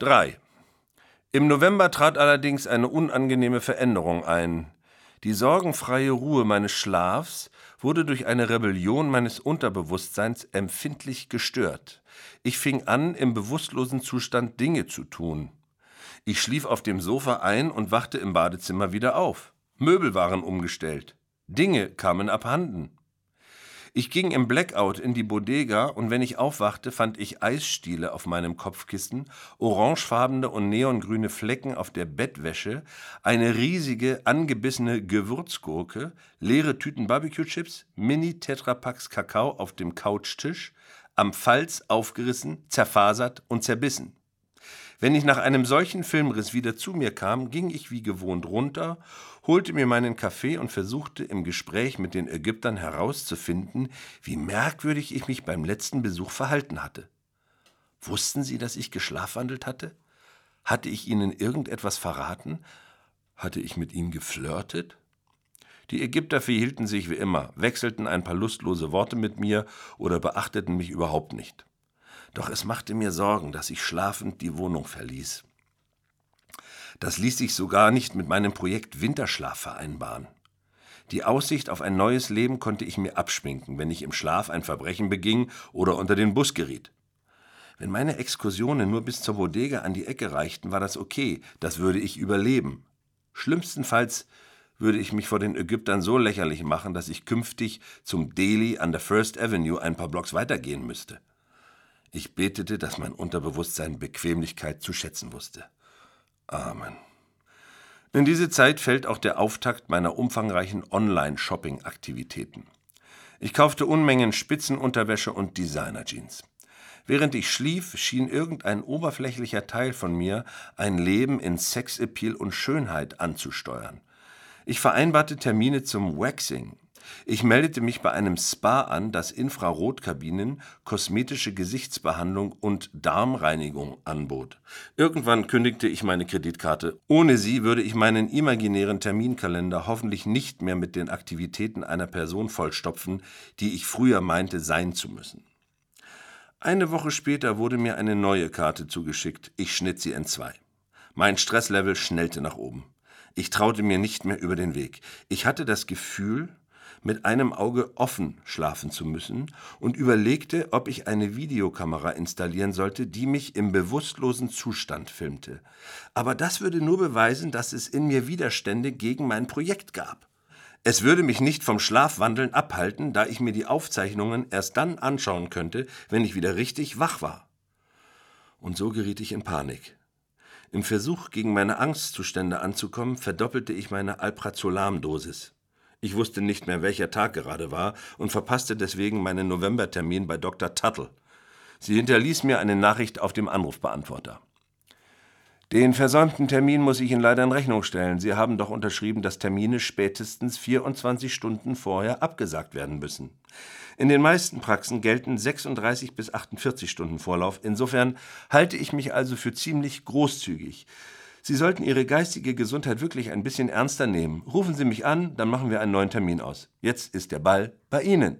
3. Im November trat allerdings eine unangenehme Veränderung ein. Die sorgenfreie Ruhe meines Schlafs wurde durch eine Rebellion meines Unterbewusstseins empfindlich gestört. Ich fing an, im bewusstlosen Zustand Dinge zu tun. Ich schlief auf dem Sofa ein und wachte im Badezimmer wieder auf. Möbel waren umgestellt. Dinge kamen abhanden. Ich ging im Blackout in die Bodega und wenn ich aufwachte, fand ich Eisstiele auf meinem Kopfkissen, orangefarbene und neongrüne Flecken auf der Bettwäsche, eine riesige, angebissene Gewürzgurke, leere Tüten Barbecue-Chips, Mini-Tetrapacks Kakao auf dem Couchtisch, am Falz aufgerissen, zerfasert und zerbissen. Wenn ich nach einem solchen Filmriss wieder zu mir kam, ging ich wie gewohnt runter, holte mir meinen Kaffee und versuchte im Gespräch mit den Ägyptern herauszufinden, wie merkwürdig ich mich beim letzten Besuch verhalten hatte. Wussten sie, dass ich geschlafwandelt hatte? Hatte ich ihnen irgendetwas verraten? Hatte ich mit ihnen geflirtet? Die Ägypter verhielten sich wie immer, wechselten ein paar lustlose Worte mit mir oder beachteten mich überhaupt nicht. Doch es machte mir Sorgen, dass ich schlafend die Wohnung verließ. Das ließ sich sogar nicht mit meinem Projekt Winterschlaf vereinbaren. Die Aussicht auf ein neues Leben konnte ich mir abschminken, wenn ich im Schlaf ein Verbrechen beging oder unter den Bus geriet. Wenn meine Exkursionen nur bis zur Bodega an die Ecke reichten, war das okay, das würde ich überleben. Schlimmstenfalls würde ich mich vor den Ägyptern so lächerlich machen, dass ich künftig zum Delhi an der First Avenue ein paar Blocks weitergehen müsste. Ich betete, dass mein Unterbewusstsein Bequemlichkeit zu schätzen wusste. Amen. In diese Zeit fällt auch der Auftakt meiner umfangreichen Online-Shopping-Aktivitäten. Ich kaufte Unmengen Spitzenunterwäsche und Designer-Jeans. Während ich schlief, schien irgendein oberflächlicher Teil von mir ein Leben in Sexappeal und Schönheit anzusteuern. Ich vereinbarte Termine zum Waxing, ich meldete mich bei einem Spa an, das Infrarotkabinen, kosmetische Gesichtsbehandlung und Darmreinigung anbot. Irgendwann kündigte ich meine Kreditkarte. Ohne sie würde ich meinen imaginären Terminkalender hoffentlich nicht mehr mit den Aktivitäten einer Person vollstopfen, die ich früher meinte sein zu müssen. Eine Woche später wurde mir eine neue Karte zugeschickt. Ich schnitt sie in zwei. Mein Stresslevel schnellte nach oben. Ich traute mir nicht mehr über den Weg. Ich hatte das Gefühl, mit einem Auge offen schlafen zu müssen und überlegte, ob ich eine Videokamera installieren sollte, die mich im bewusstlosen Zustand filmte. Aber das würde nur beweisen, dass es in mir Widerstände gegen mein Projekt gab. Es würde mich nicht vom Schlafwandeln abhalten, da ich mir die Aufzeichnungen erst dann anschauen könnte, wenn ich wieder richtig wach war. Und so geriet ich in Panik. Im Versuch, gegen meine Angstzustände anzukommen, verdoppelte ich meine Alprazolam-Dosis. Ich wusste nicht mehr, welcher Tag gerade war und verpasste deswegen meinen Novembertermin bei Dr. Tuttle. Sie hinterließ mir eine Nachricht auf dem Anrufbeantworter. Den versäumten Termin muss ich Ihnen leider in Rechnung stellen. Sie haben doch unterschrieben, dass Termine spätestens 24 Stunden vorher abgesagt werden müssen. In den meisten Praxen gelten 36 bis 48 Stunden Vorlauf. Insofern halte ich mich also für ziemlich großzügig. Sie sollten Ihre geistige Gesundheit wirklich ein bisschen ernster nehmen. Rufen Sie mich an, dann machen wir einen neuen Termin aus. Jetzt ist der Ball bei Ihnen.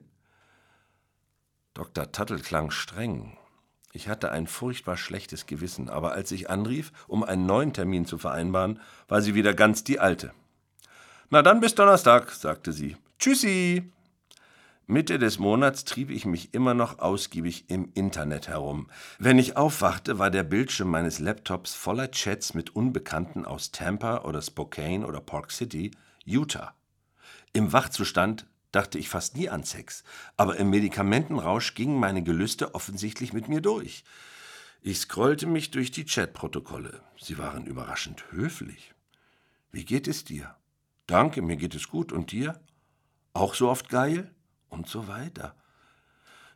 Dr. Tuttle klang streng. Ich hatte ein furchtbar schlechtes Gewissen, aber als ich anrief, um einen neuen Termin zu vereinbaren, war sie wieder ganz die alte. Na dann bis Donnerstag, sagte sie. Tschüssi. Mitte des Monats trieb ich mich immer noch ausgiebig im Internet herum. Wenn ich aufwachte, war der Bildschirm meines Laptops voller Chats mit Unbekannten aus Tampa oder Spokane oder Park City, Utah. Im Wachzustand dachte ich fast nie an Sex, aber im Medikamentenrausch gingen meine Gelüste offensichtlich mit mir durch. Ich scrollte mich durch die Chatprotokolle. Sie waren überraschend höflich. Wie geht es dir? Danke, mir geht es gut. Und dir? Auch so oft geil? Und so weiter.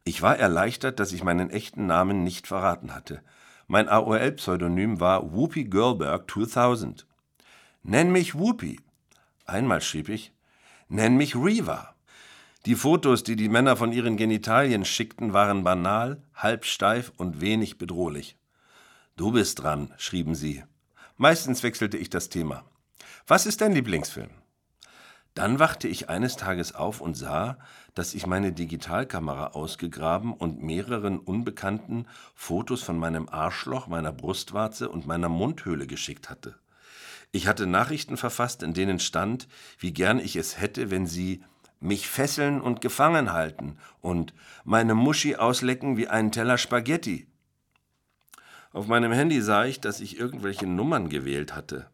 Ich war erleichtert, dass ich meinen echten Namen nicht verraten hatte. Mein AOL-Pseudonym war Whoopi Girlberg 2000. Nenn mich Whoopi. Einmal schrieb ich, nenn mich Reva. Die Fotos, die die Männer von ihren Genitalien schickten, waren banal, halbsteif und wenig bedrohlich. Du bist dran, schrieben sie. Meistens wechselte ich das Thema. Was ist dein Lieblingsfilm? Dann wachte ich eines Tages auf und sah, dass ich meine Digitalkamera ausgegraben und mehreren Unbekannten Fotos von meinem Arschloch, meiner Brustwarze und meiner Mundhöhle geschickt hatte. Ich hatte Nachrichten verfasst, in denen stand, wie gern ich es hätte, wenn sie mich fesseln und gefangen halten und meine Muschi auslecken wie einen Teller Spaghetti. Auf meinem Handy sah ich, dass ich irgendwelche Nummern gewählt hatte.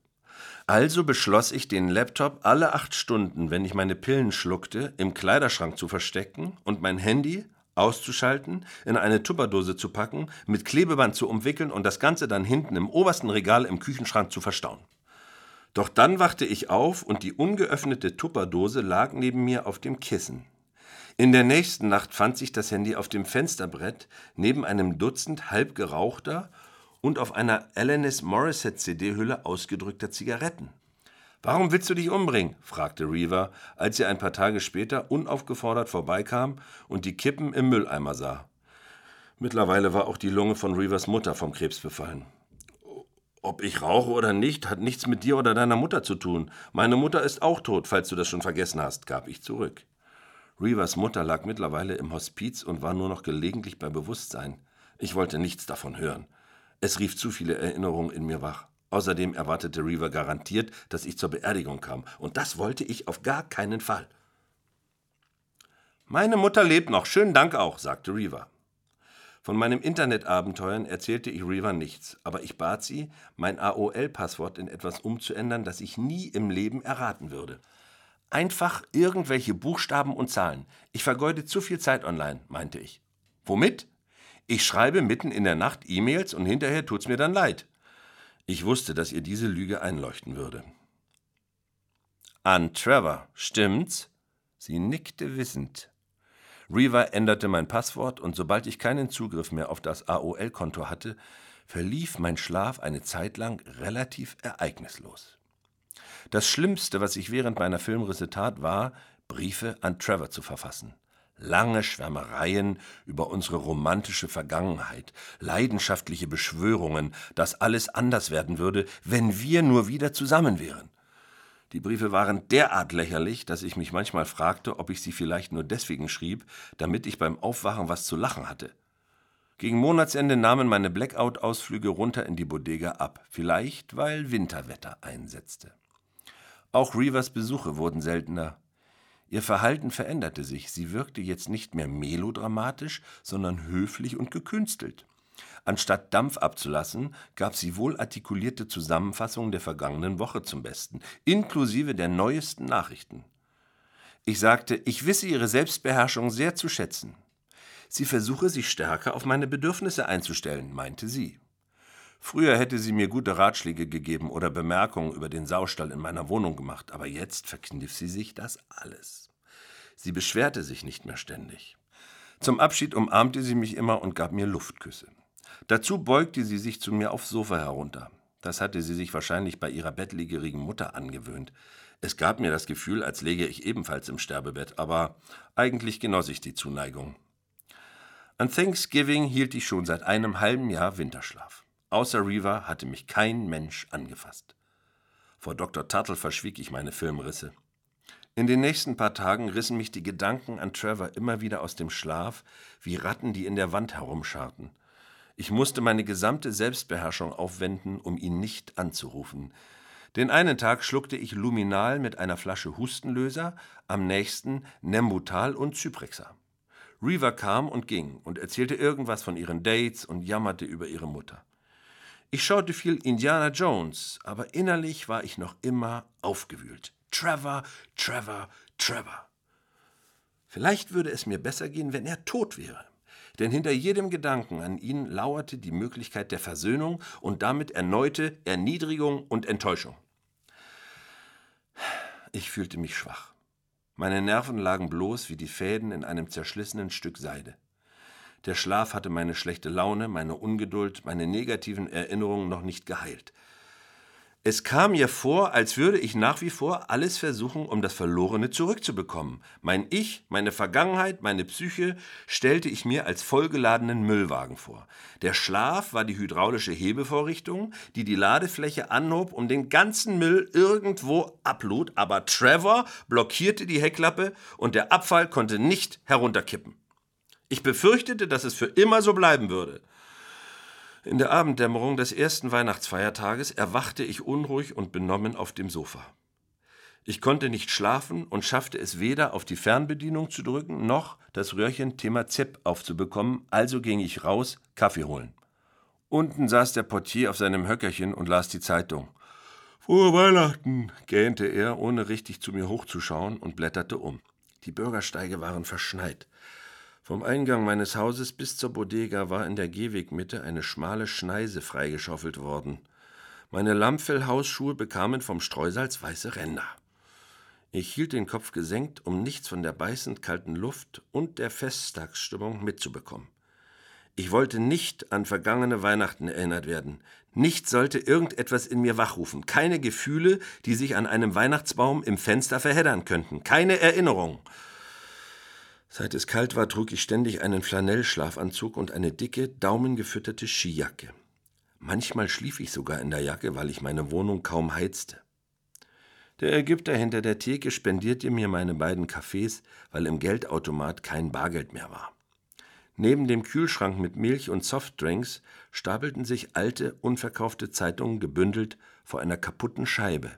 Also beschloss ich, den Laptop alle acht Stunden, wenn ich meine Pillen schluckte, im Kleiderschrank zu verstecken und mein Handy auszuschalten, in eine Tupperdose zu packen, mit Klebeband zu umwickeln und das Ganze dann hinten im obersten Regal im Küchenschrank zu verstauen. Doch dann wachte ich auf und die ungeöffnete Tupperdose lag neben mir auf dem Kissen. In der nächsten Nacht fand sich das Handy auf dem Fensterbrett neben einem Dutzend halb gerauchter und auf einer Alanis Morissette CD-Hülle ausgedrückter Zigaretten. Warum willst du dich umbringen? fragte Reaver, als sie ein paar Tage später unaufgefordert vorbeikam und die Kippen im Mülleimer sah. Mittlerweile war auch die Lunge von Reavers Mutter vom Krebs befallen. Ob ich rauche oder nicht, hat nichts mit dir oder deiner Mutter zu tun. Meine Mutter ist auch tot, falls du das schon vergessen hast, gab ich zurück. Reavers Mutter lag mittlerweile im Hospiz und war nur noch gelegentlich bei Bewusstsein. Ich wollte nichts davon hören. Es rief zu viele Erinnerungen in mir wach. Außerdem erwartete Reaver garantiert, dass ich zur Beerdigung kam, und das wollte ich auf gar keinen Fall. Meine Mutter lebt noch, schönen Dank auch, sagte Reaver. Von meinem Internetabenteuern erzählte ich Reaver nichts, aber ich bat sie, mein AOL-Passwort in etwas umzuändern, das ich nie im Leben erraten würde. Einfach irgendwelche Buchstaben und Zahlen. Ich vergeude zu viel Zeit online, meinte ich. Womit? Ich schreibe mitten in der Nacht E-Mails und hinterher tut's mir dann leid. Ich wusste, dass ihr diese Lüge einleuchten würde. An Trevor, stimmt's? Sie nickte wissend. Reaver änderte mein Passwort und sobald ich keinen Zugriff mehr auf das AOL-Konto hatte, verlief mein Schlaf eine Zeit lang relativ ereignislos. Das Schlimmste, was ich während meiner Filmrisse tat, war, Briefe an Trevor zu verfassen lange Schwärmereien über unsere romantische Vergangenheit, leidenschaftliche Beschwörungen, dass alles anders werden würde, wenn wir nur wieder zusammen wären. Die Briefe waren derart lächerlich, dass ich mich manchmal fragte, ob ich sie vielleicht nur deswegen schrieb, damit ich beim Aufwachen was zu lachen hatte. Gegen Monatsende nahmen meine Blackout-Ausflüge runter in die Bodega ab, vielleicht weil Winterwetter einsetzte. Auch Reavers Besuche wurden seltener, Ihr Verhalten veränderte sich, sie wirkte jetzt nicht mehr melodramatisch, sondern höflich und gekünstelt. Anstatt Dampf abzulassen, gab sie wohl artikulierte Zusammenfassungen der vergangenen Woche zum Besten, inklusive der neuesten Nachrichten. Ich sagte, ich wisse ihre Selbstbeherrschung sehr zu schätzen. Sie versuche, sich stärker auf meine Bedürfnisse einzustellen, meinte sie. Früher hätte sie mir gute Ratschläge gegeben oder Bemerkungen über den Saustall in meiner Wohnung gemacht, aber jetzt verkniff sie sich das alles. Sie beschwerte sich nicht mehr ständig. Zum Abschied umarmte sie mich immer und gab mir Luftküsse. Dazu beugte sie sich zu mir aufs Sofa herunter. Das hatte sie sich wahrscheinlich bei ihrer bettlägerigen Mutter angewöhnt. Es gab mir das Gefühl, als läge ich ebenfalls im Sterbebett, aber eigentlich genoss ich die Zuneigung. An Thanksgiving hielt ich schon seit einem halben Jahr Winterschlaf. Außer Reaver hatte mich kein Mensch angefasst. Vor Dr. Tuttle verschwieg ich meine Filmrisse. In den nächsten paar Tagen rissen mich die Gedanken an Trevor immer wieder aus dem Schlaf, wie Ratten, die in der Wand herumscharten. Ich musste meine gesamte Selbstbeherrschung aufwenden, um ihn nicht anzurufen. Den einen Tag schluckte ich Luminal mit einer Flasche Hustenlöser, am nächsten Nembutal und Zyprexa. Reaver kam und ging und erzählte irgendwas von ihren Dates und jammerte über ihre Mutter. Ich schaute viel Indiana Jones, aber innerlich war ich noch immer aufgewühlt. Trevor, Trevor, Trevor. Vielleicht würde es mir besser gehen, wenn er tot wäre. Denn hinter jedem Gedanken an ihn lauerte die Möglichkeit der Versöhnung und damit erneute Erniedrigung und Enttäuschung. Ich fühlte mich schwach. Meine Nerven lagen bloß wie die Fäden in einem zerschlissenen Stück Seide. Der Schlaf hatte meine schlechte Laune, meine Ungeduld, meine negativen Erinnerungen noch nicht geheilt. Es kam mir vor, als würde ich nach wie vor alles versuchen, um das Verlorene zurückzubekommen. Mein Ich, meine Vergangenheit, meine Psyche stellte ich mir als vollgeladenen Müllwagen vor. Der Schlaf war die hydraulische Hebevorrichtung, die die Ladefläche anhob, um den ganzen Müll irgendwo ablud, aber Trevor blockierte die Heckklappe und der Abfall konnte nicht herunterkippen. Ich befürchtete, dass es für immer so bleiben würde. In der Abenddämmerung des ersten Weihnachtsfeiertages erwachte ich unruhig und benommen auf dem Sofa. Ich konnte nicht schlafen und schaffte es weder auf die Fernbedienung zu drücken, noch das Röhrchen Thema Zepp aufzubekommen, also ging ich raus, Kaffee holen. Unten saß der Portier auf seinem Höckerchen und las die Zeitung. Frohe Weihnachten, gähnte er, ohne richtig zu mir hochzuschauen, und blätterte um. Die Bürgersteige waren verschneit. Vom Eingang meines Hauses bis zur Bodega war in der Gehwegmitte eine schmale Schneise freigeschaufelt worden. Meine Lammfellhausschuhe bekamen vom Streusalz weiße Ränder. Ich hielt den Kopf gesenkt, um nichts von der beißend kalten Luft und der Festtagsstimmung mitzubekommen. Ich wollte nicht an vergangene Weihnachten erinnert werden. Nichts sollte irgendetwas in mir wachrufen. Keine Gefühle, die sich an einem Weihnachtsbaum im Fenster verheddern könnten. Keine Erinnerung. Seit es kalt war, trug ich ständig einen Flanellschlafanzug und eine dicke, daumengefütterte Skijacke. Manchmal schlief ich sogar in der Jacke, weil ich meine Wohnung kaum heizte. Der Ägypter hinter der Theke spendierte mir meine beiden Kaffees, weil im Geldautomat kein Bargeld mehr war. Neben dem Kühlschrank mit Milch und Softdrinks stapelten sich alte, unverkaufte Zeitungen gebündelt vor einer kaputten Scheibe.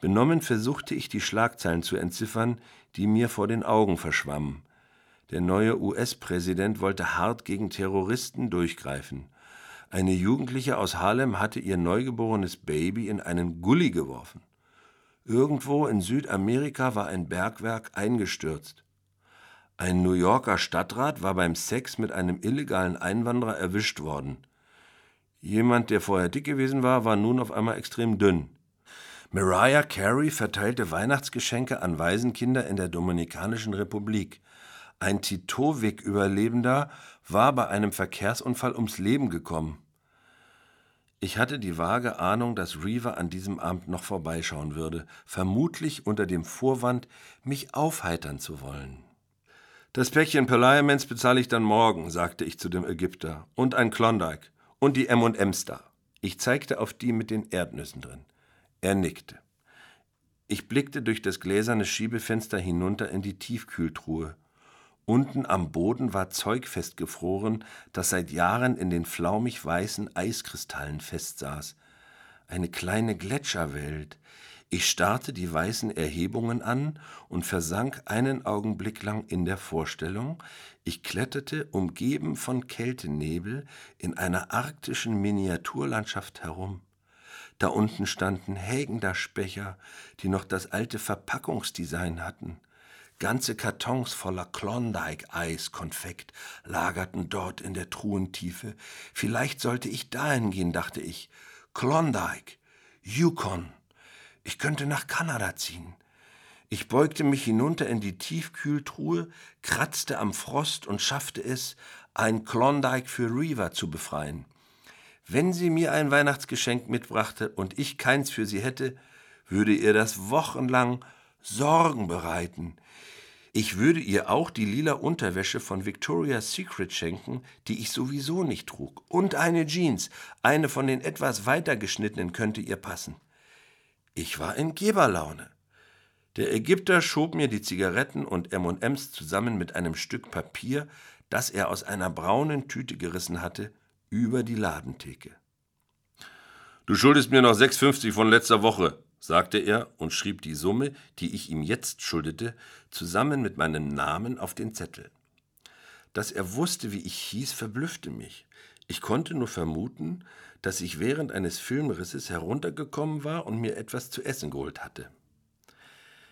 Benommen versuchte ich die Schlagzeilen zu entziffern, die mir vor den Augen verschwammen. Der neue US-Präsident wollte hart gegen Terroristen durchgreifen. Eine Jugendliche aus Harlem hatte ihr neugeborenes Baby in einen Gully geworfen. Irgendwo in Südamerika war ein Bergwerk eingestürzt. Ein New Yorker Stadtrat war beim Sex mit einem illegalen Einwanderer erwischt worden. Jemand, der vorher dick gewesen war, war nun auf einmal extrem dünn. Mariah Carey verteilte Weihnachtsgeschenke an Waisenkinder in der Dominikanischen Republik. Ein Titowik-Überlebender war bei einem Verkehrsunfall ums Leben gekommen. Ich hatte die vage Ahnung, dass Reaver an diesem Abend noch vorbeischauen würde, vermutlich unter dem Vorwand, mich aufheitern zu wollen. Das Päckchen Perliaments bezahle ich dann morgen, sagte ich zu dem Ägypter. Und ein Klondike. Und die M&M's da. Ich zeigte auf die mit den Erdnüssen drin. Er nickte. Ich blickte durch das gläserne Schiebefenster hinunter in die Tiefkühltruhe. Unten am Boden war Zeug festgefroren, das seit Jahren in den flaumig weißen Eiskristallen festsaß. Eine kleine Gletscherwelt. Ich starrte die weißen Erhebungen an und versank einen Augenblick lang in der Vorstellung, ich kletterte, umgeben von Kältenebel, in einer arktischen Miniaturlandschaft herum. Da unten standen Hägendaschbecher, die noch das alte Verpackungsdesign hatten. Ganze Kartons voller Klondike-Eiskonfekt lagerten dort in der Truhentiefe. Vielleicht sollte ich dahin gehen, dachte ich. Klondike, Yukon. Ich könnte nach Kanada ziehen. Ich beugte mich hinunter in die Tiefkühltruhe, kratzte am Frost und schaffte es, ein Klondike für Reaver zu befreien. Wenn sie mir ein Weihnachtsgeschenk mitbrachte und ich keins für sie hätte, würde ihr das wochenlang Sorgen bereiten. Ich würde ihr auch die lila Unterwäsche von Victoria's Secret schenken, die ich sowieso nicht trug. Und eine Jeans, eine von den etwas weiter geschnittenen könnte ihr passen. Ich war in Geberlaune. Der Ägypter schob mir die Zigaretten und M&Ms zusammen mit einem Stück Papier, das er aus einer braunen Tüte gerissen hatte, über die Ladentheke. Du schuldest mir noch 6,50 von letzter Woche, sagte er und schrieb die Summe, die ich ihm jetzt schuldete, zusammen mit meinem Namen auf den Zettel. Dass er wusste, wie ich hieß, verblüffte mich. Ich konnte nur vermuten, dass ich während eines Filmrisses heruntergekommen war und mir etwas zu essen geholt hatte.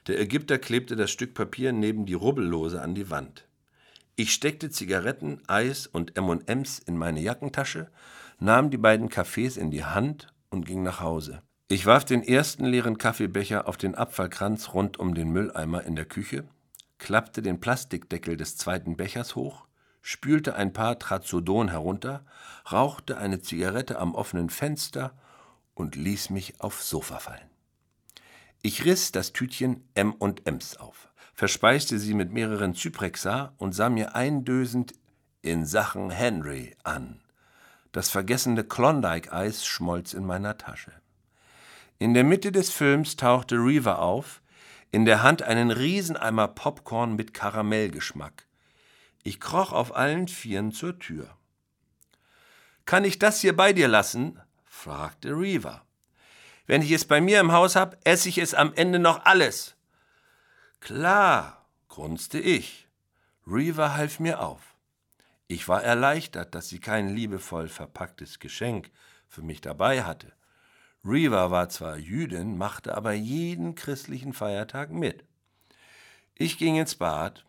Der Ägypter klebte das Stück Papier neben die Rubbellose an die Wand. Ich steckte Zigaretten, Eis und M&Ms in meine Jackentasche, nahm die beiden Kaffees in die Hand und ging nach Hause. Ich warf den ersten leeren Kaffeebecher auf den Abfallkranz rund um den Mülleimer in der Küche, klappte den Plastikdeckel des zweiten Bechers hoch, spülte ein paar Trazodon herunter, rauchte eine Zigarette am offenen Fenster und ließ mich aufs Sofa fallen. Ich riss das Tütchen M&Ms auf, verspeiste sie mit mehreren Zyprexa und sah mir eindösend in Sachen Henry an. Das vergessene Klondike-Eis schmolz in meiner Tasche. In der Mitte des Films tauchte Reaver auf, in der Hand einen Rieseneimer Popcorn mit Karamellgeschmack. Ich kroch auf allen Vieren zur Tür. Kann ich das hier bei dir lassen? fragte Reaver. Wenn ich es bei mir im Haus hab, esse ich es am Ende noch alles. Klar, grunzte ich. Reaver half mir auf. Ich war erleichtert, dass sie kein liebevoll verpacktes Geschenk für mich dabei hatte. Reaver war zwar Jüdin, machte aber jeden christlichen Feiertag mit. Ich ging ins Bad,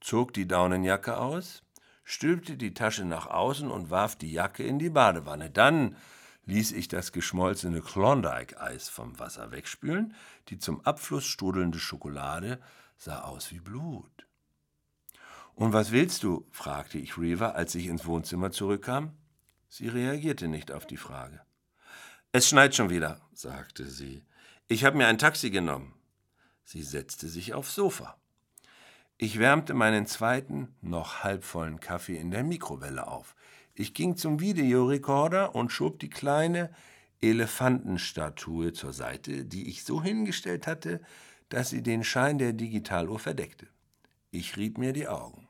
zog die Daunenjacke aus, stülpte die Tasche nach außen und warf die Jacke in die Badewanne. Dann ließ ich das geschmolzene Klondike-Eis vom Wasser wegspülen. Die zum Abfluss strudelnde Schokolade sah aus wie Blut. Und was willst du? fragte ich Reaver, als ich ins Wohnzimmer zurückkam. Sie reagierte nicht auf die Frage. Es schneit schon wieder, sagte sie. Ich habe mir ein Taxi genommen. Sie setzte sich aufs Sofa. Ich wärmte meinen zweiten, noch halbvollen Kaffee in der Mikrowelle auf. Ich ging zum Videorekorder und schob die kleine Elefantenstatue zur Seite, die ich so hingestellt hatte, dass sie den Schein der Digitaluhr verdeckte. Ich rieb mir die Augen.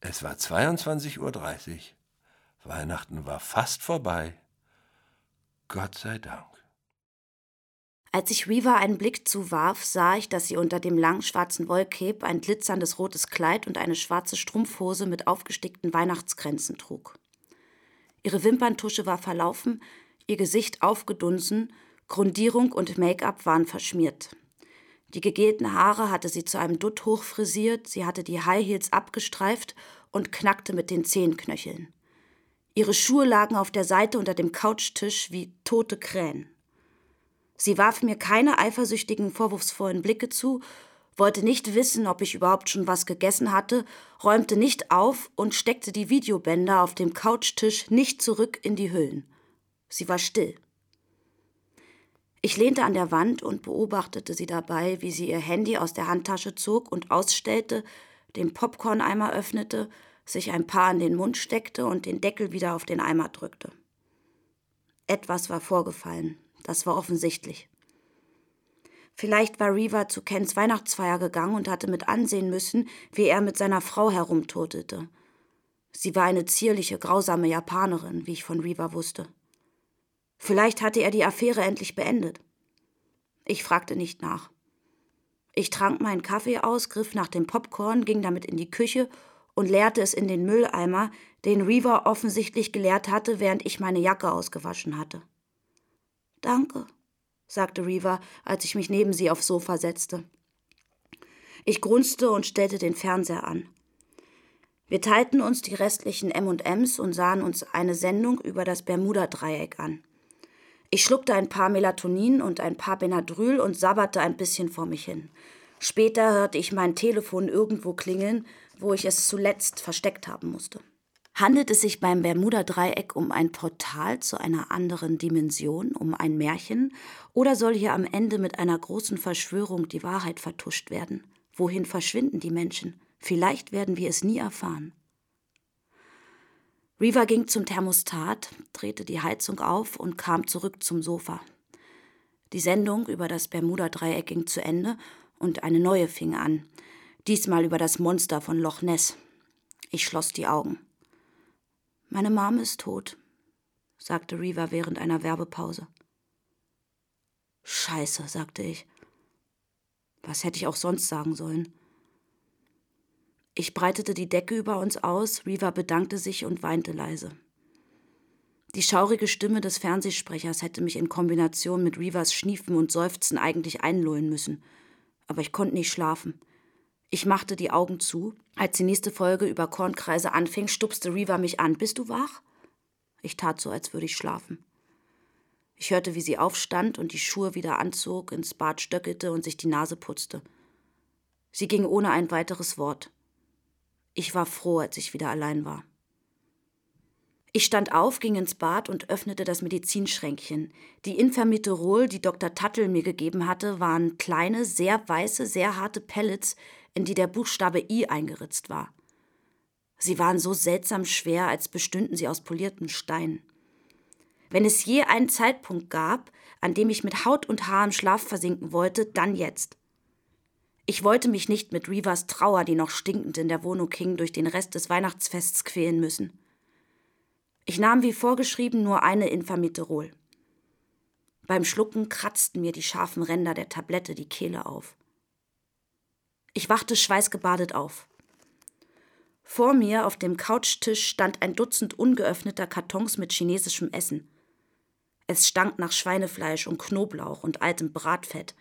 Es war 22.30 Uhr. Weihnachten war fast vorbei. Gott sei Dank. Als ich Reaver einen Blick zuwarf, sah ich, dass sie unter dem langen schwarzen Wollcape ein glitzerndes rotes Kleid und eine schwarze Strumpfhose mit aufgestickten Weihnachtskränzen trug. Ihre Wimperntusche war verlaufen, ihr Gesicht aufgedunsen, Grundierung und Make-up waren verschmiert. Die gegelten Haare hatte sie zu einem Dutt hochfrisiert, sie hatte die High Heels abgestreift und knackte mit den Zehenknöcheln. Ihre Schuhe lagen auf der Seite unter dem Couchtisch wie tote Krähen. Sie warf mir keine eifersüchtigen, vorwurfsvollen Blicke zu, wollte nicht wissen, ob ich überhaupt schon was gegessen hatte, räumte nicht auf und steckte die Videobänder auf dem Couchtisch nicht zurück in die Hüllen. Sie war still. Ich lehnte an der Wand und beobachtete sie dabei, wie sie ihr Handy aus der Handtasche zog und ausstellte, den Popcorneimer öffnete sich ein Paar in den Mund steckte und den Deckel wieder auf den Eimer drückte. Etwas war vorgefallen, das war offensichtlich. Vielleicht war Reaver zu Kens Weihnachtsfeier gegangen und hatte mit ansehen müssen, wie er mit seiner Frau herumtotete. Sie war eine zierliche, grausame Japanerin, wie ich von Reaver wusste. Vielleicht hatte er die Affäre endlich beendet. Ich fragte nicht nach. Ich trank meinen Kaffee aus, griff nach dem Popcorn, ging damit in die Küche und leerte es in den Mülleimer, den Reaver offensichtlich geleert hatte, während ich meine Jacke ausgewaschen hatte. Danke, sagte Reaver, als ich mich neben sie aufs Sofa setzte. Ich grunzte und stellte den Fernseher an. Wir teilten uns die restlichen M&Ms und sahen uns eine Sendung über das Bermuda-Dreieck an. Ich schluckte ein paar Melatonin und ein paar Benadryl und sabberte ein bisschen vor mich hin. Später hörte ich mein Telefon irgendwo klingeln wo ich es zuletzt versteckt haben musste. Handelt es sich beim Bermuda-Dreieck um ein Portal zu einer anderen Dimension, um ein Märchen, oder soll hier am Ende mit einer großen Verschwörung die Wahrheit vertuscht werden? Wohin verschwinden die Menschen? Vielleicht werden wir es nie erfahren. Reaver ging zum Thermostat, drehte die Heizung auf und kam zurück zum Sofa. Die Sendung über das Bermuda-Dreieck ging zu Ende und eine neue fing an diesmal über das Monster von Loch Ness. Ich schloss die Augen. Meine Mom ist tot, sagte Reaver während einer Werbepause. Scheiße, sagte ich. Was hätte ich auch sonst sagen sollen? Ich breitete die Decke über uns aus, Reaver bedankte sich und weinte leise. Die schaurige Stimme des Fernsehsprechers hätte mich in Kombination mit Reavers Schniefen und Seufzen eigentlich einlullen müssen. Aber ich konnte nicht schlafen. Ich machte die Augen zu. Als die nächste Folge über Kornkreise anfing, stupste Reaver mich an. Bist du wach? Ich tat so, als würde ich schlafen. Ich hörte, wie sie aufstand und die Schuhe wieder anzog, ins Bad stöckelte und sich die Nase putzte. Sie ging ohne ein weiteres Wort. Ich war froh, als ich wieder allein war. Ich stand auf, ging ins Bad und öffnete das Medizinschränkchen. Die Infermiterol, die Dr. Tattel mir gegeben hatte, waren kleine, sehr weiße, sehr harte Pellets, in die der Buchstabe I eingeritzt war. Sie waren so seltsam schwer, als bestünden sie aus poliertem Stein. Wenn es je einen Zeitpunkt gab, an dem ich mit Haut und Haar im Schlaf versinken wollte, dann jetzt. Ich wollte mich nicht mit Reavers Trauer, die noch stinkend in der Wohnung hing, durch den Rest des Weihnachtsfests quälen müssen. Ich nahm wie vorgeschrieben nur eine Infamiterol. Beim Schlucken kratzten mir die scharfen Ränder der Tablette die Kehle auf. Ich wachte schweißgebadet auf. Vor mir auf dem Couchtisch stand ein Dutzend ungeöffneter Kartons mit chinesischem Essen. Es stank nach Schweinefleisch und Knoblauch und altem Bratfett.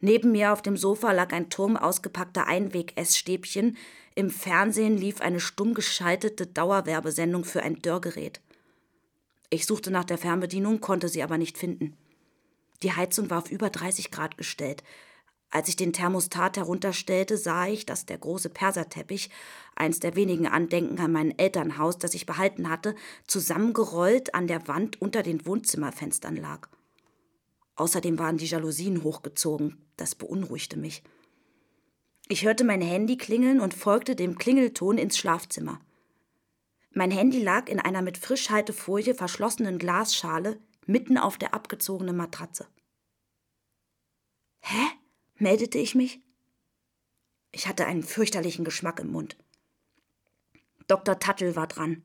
Neben mir auf dem Sofa lag ein Turm ausgepackter Einweg-Essstäbchen. Im Fernsehen lief eine stumm geschaltete Dauerwerbesendung für ein Dörrgerät. Ich suchte nach der Fernbedienung, konnte sie aber nicht finden. Die Heizung war auf über 30 Grad gestellt. Als ich den Thermostat herunterstellte, sah ich, dass der große Perserteppich, eins der wenigen Andenken an mein Elternhaus, das ich behalten hatte, zusammengerollt an der Wand unter den Wohnzimmerfenstern lag. Außerdem waren die Jalousien hochgezogen. Das beunruhigte mich. Ich hörte mein Handy klingeln und folgte dem Klingelton ins Schlafzimmer. Mein Handy lag in einer mit Frischhaltefolie verschlossenen Glasschale mitten auf der abgezogenen Matratze. Hä? Meldete ich mich. Ich hatte einen fürchterlichen Geschmack im Mund. Dr. Tattel war dran.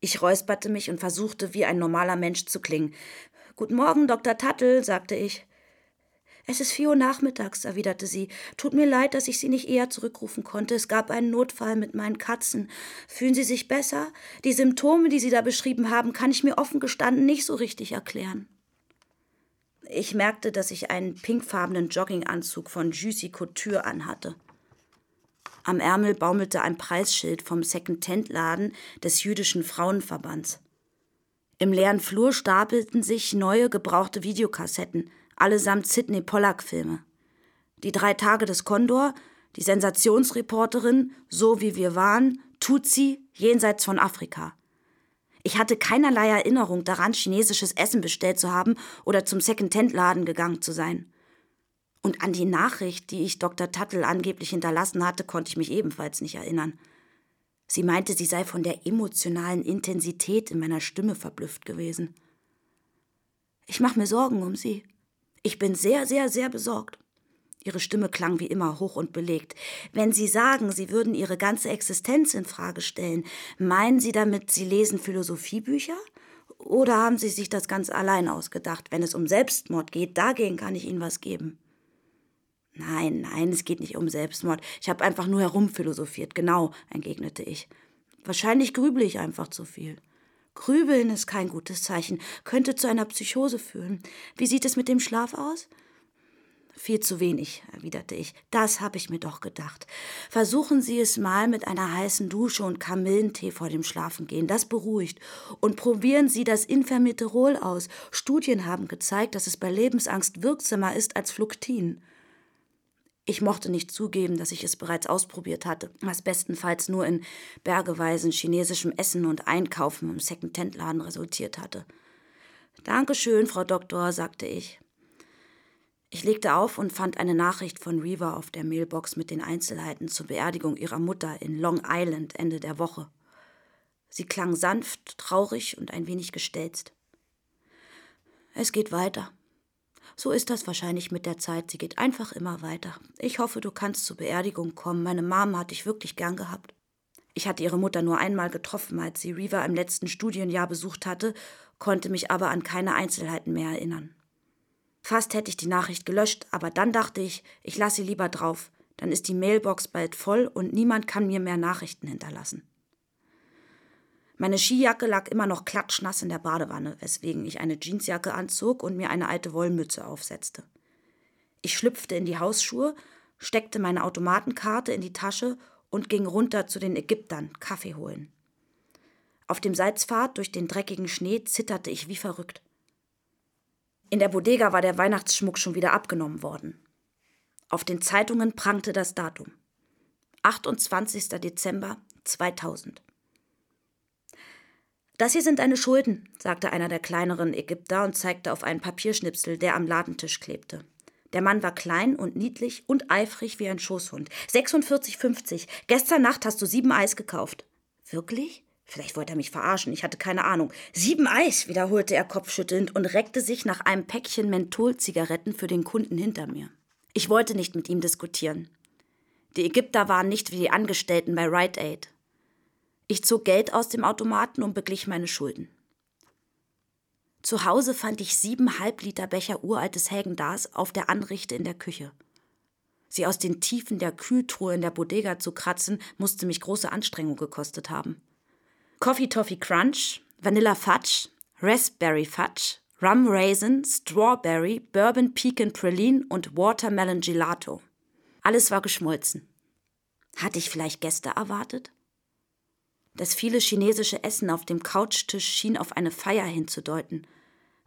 Ich räusperte mich und versuchte, wie ein normaler Mensch zu klingen. Guten Morgen, Dr. Tattel, sagte ich. Es ist vier Uhr nachmittags, erwiderte sie. Tut mir leid, dass ich Sie nicht eher zurückrufen konnte. Es gab einen Notfall mit meinen Katzen. Fühlen Sie sich besser? Die Symptome, die Sie da beschrieben haben, kann ich mir offen gestanden nicht so richtig erklären. Ich merkte, dass ich einen pinkfarbenen Jogginganzug von Juicy Couture anhatte. Am Ärmel baumelte ein Preisschild vom Second-Tent-Laden des jüdischen Frauenverbands. Im leeren Flur stapelten sich neue gebrauchte Videokassetten, allesamt Sidney Pollack-Filme. Die drei Tage des Kondor, die Sensationsreporterin, so wie wir waren, Tutsi, jenseits von Afrika. Ich hatte keinerlei Erinnerung daran, chinesisches Essen bestellt zu haben oder zum Second-Tent-Laden gegangen zu sein. Und an die Nachricht, die ich Dr. Tuttle angeblich hinterlassen hatte, konnte ich mich ebenfalls nicht erinnern. Sie meinte, sie sei von der emotionalen Intensität in meiner Stimme verblüfft gewesen. Ich mache mir Sorgen um Sie. Ich bin sehr, sehr, sehr besorgt. Ihre Stimme klang wie immer hoch und belegt. Wenn Sie sagen, Sie würden Ihre ganze Existenz in Frage stellen, meinen Sie damit, Sie lesen Philosophiebücher? Oder haben Sie sich das ganz allein ausgedacht? Wenn es um Selbstmord geht, dagegen kann ich Ihnen was geben. Nein, nein, es geht nicht um Selbstmord. Ich habe einfach nur herumphilosophiert. Genau, entgegnete ich. Wahrscheinlich grüble ich einfach zu viel. Grübeln ist kein gutes Zeichen, könnte zu einer Psychose führen. Wie sieht es mit dem Schlaf aus? Viel zu wenig, erwiderte ich. Das habe ich mir doch gedacht. Versuchen Sie es mal mit einer heißen Dusche und Kamillentee vor dem Schlafengehen. Das beruhigt. Und probieren Sie das Infermeterol aus. Studien haben gezeigt, dass es bei Lebensangst wirksamer ist als Fluktin. Ich mochte nicht zugeben, dass ich es bereits ausprobiert hatte, was bestenfalls nur in bergeweisen chinesischem Essen und Einkaufen im Second-Tent-Laden resultiert hatte. Dankeschön, Frau Doktor, sagte ich. Ich legte auf und fand eine Nachricht von Reva auf der Mailbox mit den Einzelheiten zur Beerdigung ihrer Mutter in Long Island Ende der Woche. Sie klang sanft, traurig und ein wenig gestelzt. Es geht weiter. So ist das wahrscheinlich mit der Zeit. Sie geht einfach immer weiter. Ich hoffe, du kannst zur Beerdigung kommen. Meine Mama hat dich wirklich gern gehabt. Ich hatte ihre Mutter nur einmal getroffen, als sie Reva im letzten Studienjahr besucht hatte, konnte mich aber an keine Einzelheiten mehr erinnern. Fast hätte ich die Nachricht gelöscht, aber dann dachte ich, ich lasse sie lieber drauf. Dann ist die Mailbox bald voll und niemand kann mir mehr Nachrichten hinterlassen. Meine Skijacke lag immer noch klatschnass in der Badewanne, weswegen ich eine Jeansjacke anzog und mir eine alte Wollmütze aufsetzte. Ich schlüpfte in die Hausschuhe, steckte meine Automatenkarte in die Tasche und ging runter zu den Ägyptern Kaffee holen. Auf dem Salzpfad durch den dreckigen Schnee zitterte ich wie verrückt. In der Bodega war der Weihnachtsschmuck schon wieder abgenommen worden. Auf den Zeitungen prangte das Datum. 28. Dezember 2000. Das hier sind deine Schulden, sagte einer der kleineren Ägypter und zeigte auf einen Papierschnipsel, der am Ladentisch klebte. Der Mann war klein und niedlich und eifrig wie ein Schoßhund. 46,50. Gestern Nacht hast du sieben Eis gekauft. Wirklich? Vielleicht wollte er mich verarschen, ich hatte keine Ahnung. Sieben Eis, wiederholte er kopfschüttelnd und reckte sich nach einem Päckchen Mentholzigaretten für den Kunden hinter mir. Ich wollte nicht mit ihm diskutieren. Die Ägypter waren nicht wie die Angestellten bei Rite Aid. Ich zog Geld aus dem Automaten und beglich meine Schulden. Zu Hause fand ich sieben Halbliter Becher uraltes Hägendas auf der Anrichte in der Küche. Sie aus den Tiefen der Kühltruhe in der Bodega zu kratzen, musste mich große Anstrengung gekostet haben. Coffee Toffee Crunch, Vanilla Fudge, Raspberry Fudge, Rum Raisin, Strawberry, Bourbon Pecan Praline und Watermelon Gelato. Alles war geschmolzen. Hatte ich vielleicht Gäste erwartet? Das viele chinesische Essen auf dem Couchtisch schien auf eine Feier hinzudeuten,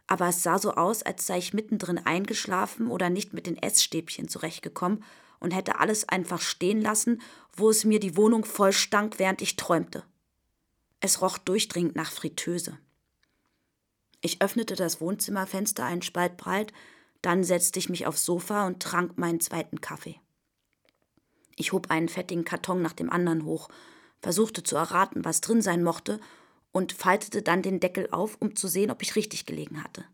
aber es sah so aus, als sei ich mittendrin eingeschlafen oder nicht mit den Essstäbchen zurechtgekommen und hätte alles einfach stehen lassen, wo es mir die Wohnung voll stank, während ich träumte. Es roch durchdringend nach Fritteuse. Ich öffnete das Wohnzimmerfenster einen Spalt breit, dann setzte ich mich aufs Sofa und trank meinen zweiten Kaffee. Ich hob einen fettigen Karton nach dem anderen hoch, versuchte zu erraten, was drin sein mochte, und faltete dann den Deckel auf, um zu sehen, ob ich richtig gelegen hatte.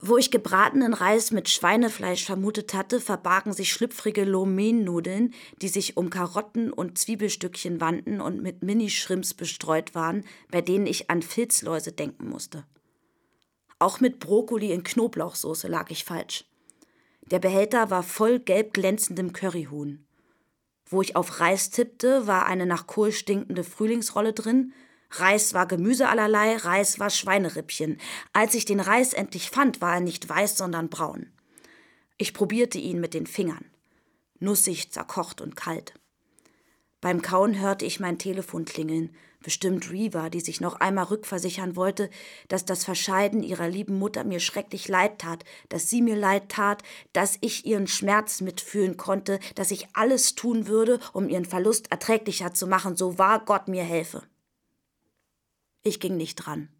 Wo ich gebratenen Reis mit Schweinefleisch vermutet hatte, verbargen sich schlüpfrige Lomen-Nudeln, die sich um Karotten und Zwiebelstückchen wandten und mit Minischrimps bestreut waren, bei denen ich an Filzläuse denken musste. Auch mit Brokkoli in Knoblauchsoße lag ich falsch. Der Behälter war voll gelb glänzendem Curryhuhn. Wo ich auf Reis tippte, war eine nach Kohl stinkende Frühlingsrolle drin, Reis war Gemüse allerlei, Reis war Schweinerippchen. Als ich den Reis endlich fand, war er nicht weiß, sondern braun. Ich probierte ihn mit den Fingern. Nussig, zerkocht und kalt. Beim Kauen hörte ich mein Telefon klingeln, bestimmt Reva, die sich noch einmal rückversichern wollte, dass das Verscheiden ihrer lieben Mutter mir schrecklich leid tat, dass sie mir leid tat, dass ich ihren Schmerz mitfühlen konnte, dass ich alles tun würde, um ihren Verlust erträglicher zu machen, so wahr Gott mir helfe. Ich ging nicht dran.